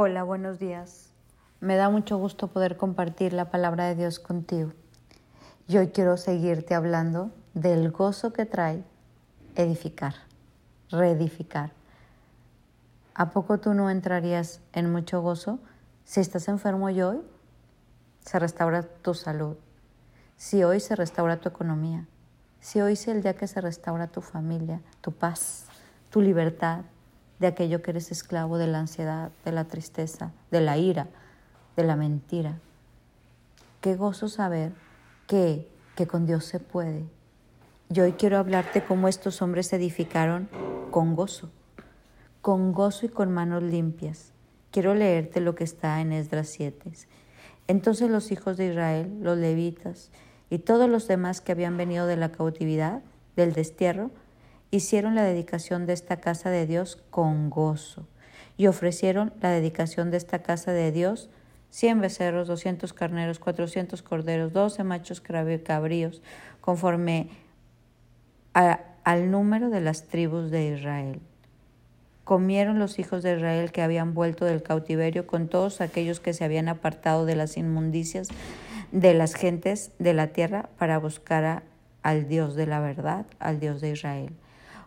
Hola, buenos días. Me da mucho gusto poder compartir la palabra de Dios contigo. Y hoy quiero seguirte hablando del gozo que trae edificar, reedificar. ¿A poco tú no entrarías en mucho gozo si estás enfermo hoy se restaura tu salud? Si hoy se restaura tu economía, si hoy es el día que se restaura tu familia, tu paz, tu libertad, de aquello que eres esclavo de la ansiedad, de la tristeza, de la ira, de la mentira. Qué gozo saber que, que con Dios se puede. Y hoy quiero hablarte cómo estos hombres se edificaron con gozo, con gozo y con manos limpias. Quiero leerte lo que está en Esdras 7. Entonces los hijos de Israel, los levitas y todos los demás que habían venido de la cautividad, del destierro, hicieron la dedicación de esta casa de Dios con gozo y ofrecieron la dedicación de esta casa de Dios cien becerros, doscientos carneros, cuatrocientos corderos, doce machos cabríos, conforme al número de las tribus de Israel. Comieron los hijos de Israel que habían vuelto del cautiverio con todos aquellos que se habían apartado de las inmundicias de las gentes de la tierra para buscar al Dios de la verdad, al Dios de Israel.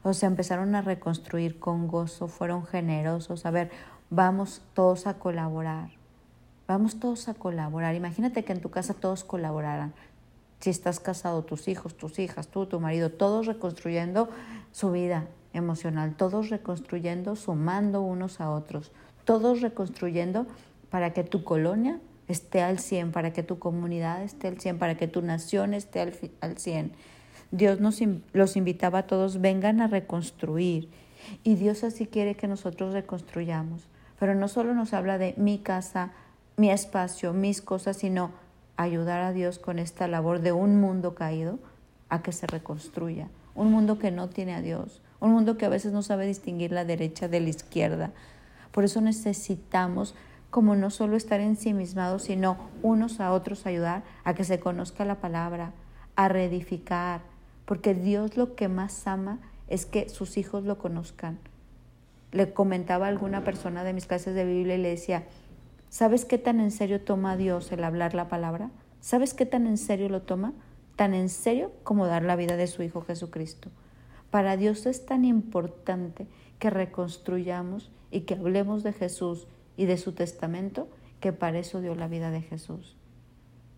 O sea, empezaron a reconstruir con gozo, fueron generosos. A ver, vamos todos a colaborar. Vamos todos a colaborar. Imagínate que en tu casa todos colaboraran. Si estás casado, tus hijos, tus hijas, tú, tu marido, todos reconstruyendo su vida emocional, todos reconstruyendo, sumando unos a otros, todos reconstruyendo para que tu colonia esté al 100, para que tu comunidad esté al 100, para que tu nación esté al, al 100 Dios nos, los invitaba a todos, vengan a reconstruir. Y Dios así quiere que nosotros reconstruyamos. Pero no solo nos habla de mi casa, mi espacio, mis cosas, sino ayudar a Dios con esta labor de un mundo caído a que se reconstruya. Un mundo que no tiene a Dios. Un mundo que a veces no sabe distinguir la derecha de la izquierda. Por eso necesitamos como no solo estar ensimismados, sino unos a otros ayudar a que se conozca la palabra, a reedificar, porque Dios lo que más ama es que sus hijos lo conozcan. Le comentaba a alguna persona de mis clases de Biblia y le decía, ¿sabes qué tan en serio toma Dios el hablar la palabra? ¿Sabes qué tan en serio lo toma? Tan en serio como dar la vida de su Hijo Jesucristo. Para Dios es tan importante que reconstruyamos y que hablemos de Jesús y de su testamento que para eso dio la vida de Jesús.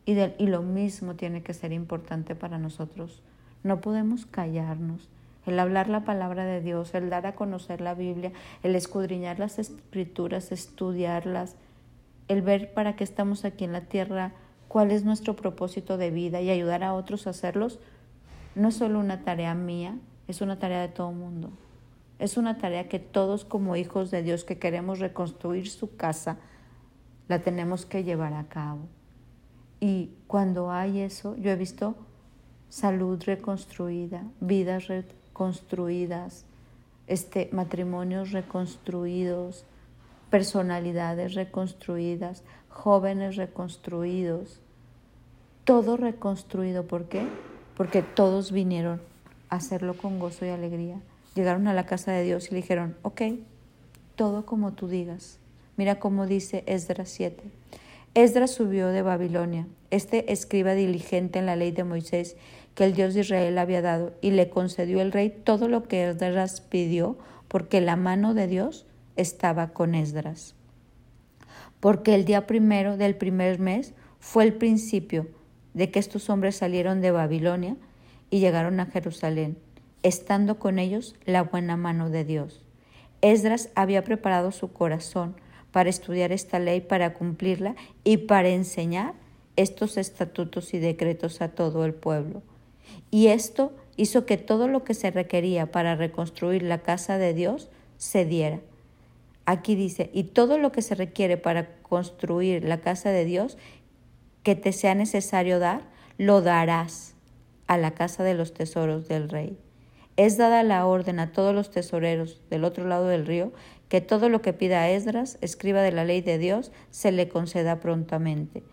Y, y lo mismo tiene que ser importante para nosotros no podemos callarnos. El hablar la palabra de Dios, el dar a conocer la Biblia, el escudriñar las escrituras, estudiarlas, el ver para qué estamos aquí en la tierra, cuál es nuestro propósito de vida y ayudar a otros a hacerlos, no es solo una tarea mía, es una tarea de todo mundo. Es una tarea que todos como hijos de Dios que queremos reconstruir su casa, la tenemos que llevar a cabo. Y cuando hay eso, yo he visto salud reconstruida, vidas reconstruidas, este, matrimonios reconstruidos, personalidades reconstruidas, jóvenes reconstruidos, todo reconstruido. ¿Por qué? Porque todos vinieron a hacerlo con gozo y alegría. Llegaron a la casa de Dios y le dijeron, ok, todo como tú digas. Mira cómo dice Esdras 7. Esdras subió de Babilonia, este escriba diligente en la ley de Moisés que el Dios de Israel había dado, y le concedió el rey todo lo que Esdras pidió, porque la mano de Dios estaba con Esdras. Porque el día primero del primer mes fue el principio de que estos hombres salieron de Babilonia y llegaron a Jerusalén, estando con ellos la buena mano de Dios. Esdras había preparado su corazón para estudiar esta ley, para cumplirla y para enseñar estos estatutos y decretos a todo el pueblo. Y esto hizo que todo lo que se requería para reconstruir la casa de Dios se diera. Aquí dice, y todo lo que se requiere para construir la casa de Dios que te sea necesario dar, lo darás a la casa de los tesoros del rey. Es dada la orden a todos los tesoreros del otro lado del río que todo lo que pida Esdras, escriba de la ley de Dios, se le conceda prontamente.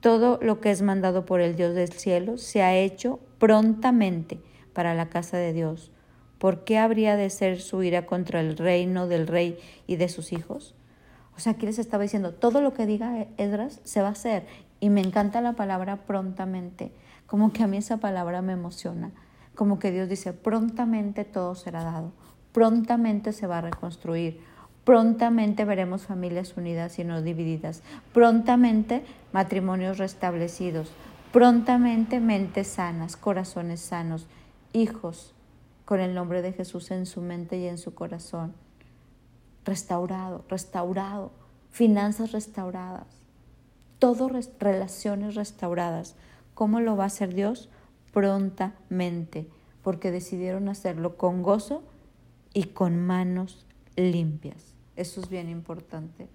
Todo lo que es mandado por el Dios del cielo se ha hecho prontamente para la casa de Dios. ¿Por qué habría de ser su ira contra el reino del rey y de sus hijos? O sea, aquí les estaba diciendo, todo lo que diga Esdras se va a hacer. Y me encanta la palabra prontamente, como que a mí esa palabra me emociona, como que Dios dice, prontamente todo será dado, prontamente se va a reconstruir, prontamente veremos familias unidas y no divididas, prontamente matrimonios restablecidos, prontamente mentes sanas, corazones sanos, hijos con el nombre de Jesús en su mente y en su corazón. Restaurado, restaurado, finanzas restauradas, todo relaciones restauradas. ¿Cómo lo va a hacer Dios? Prontamente, porque decidieron hacerlo con gozo y con manos limpias. Eso es bien importante.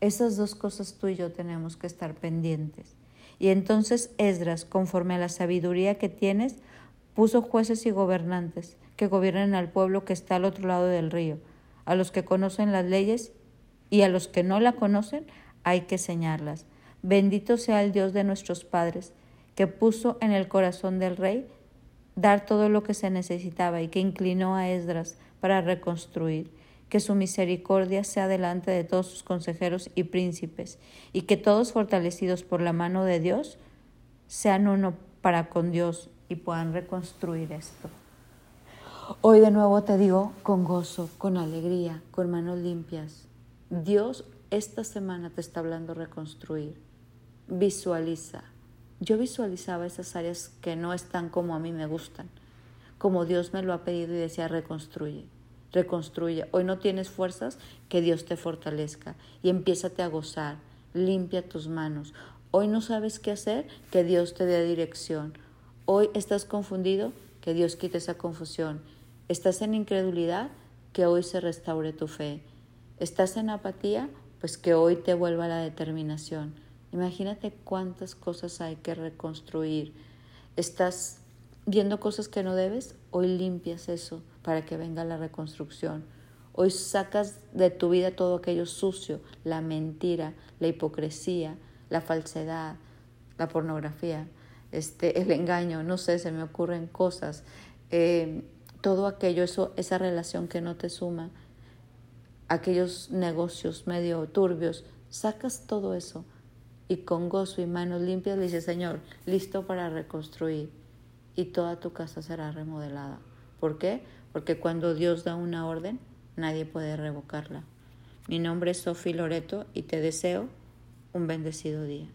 Esas dos cosas tú y yo tenemos que estar pendientes. Y entonces Esdras, conforme a la sabiduría que tienes, puso jueces y gobernantes que gobiernen al pueblo que está al otro lado del río a los que conocen las leyes y a los que no la conocen hay que señalarlas. Bendito sea el Dios de nuestros padres, que puso en el corazón del rey dar todo lo que se necesitaba y que inclinó a Esdras para reconstruir. Que su misericordia sea delante de todos sus consejeros y príncipes, y que todos fortalecidos por la mano de Dios sean uno para con Dios y puedan reconstruir esto. Hoy de nuevo te digo con gozo, con alegría, con manos limpias. Dios esta semana te está hablando reconstruir. Visualiza. Yo visualizaba esas áreas que no están como a mí me gustan, como Dios me lo ha pedido y decía reconstruye, reconstruye. Hoy no tienes fuerzas, que Dios te fortalezca y empiézate a gozar, limpia tus manos. Hoy no sabes qué hacer, que Dios te dé dirección. Hoy estás confundido, que Dios quite esa confusión ¿Estás en incredulidad? Que hoy se restaure tu fe. ¿Estás en apatía? Pues que hoy te vuelva la determinación. Imagínate cuántas cosas hay que reconstruir. ¿Estás viendo cosas que no debes? Hoy limpias eso para que venga la reconstrucción. Hoy sacas de tu vida todo aquello sucio, la mentira, la hipocresía, la falsedad, la pornografía, este, el engaño, no sé, se me ocurren cosas. Eh, todo aquello, eso, esa relación que no te suma, aquellos negocios medio turbios, sacas todo eso y con gozo y manos limpias le dices, Señor, listo para reconstruir y toda tu casa será remodelada. ¿Por qué? Porque cuando Dios da una orden, nadie puede revocarla. Mi nombre es Sofi Loreto y te deseo un bendecido día.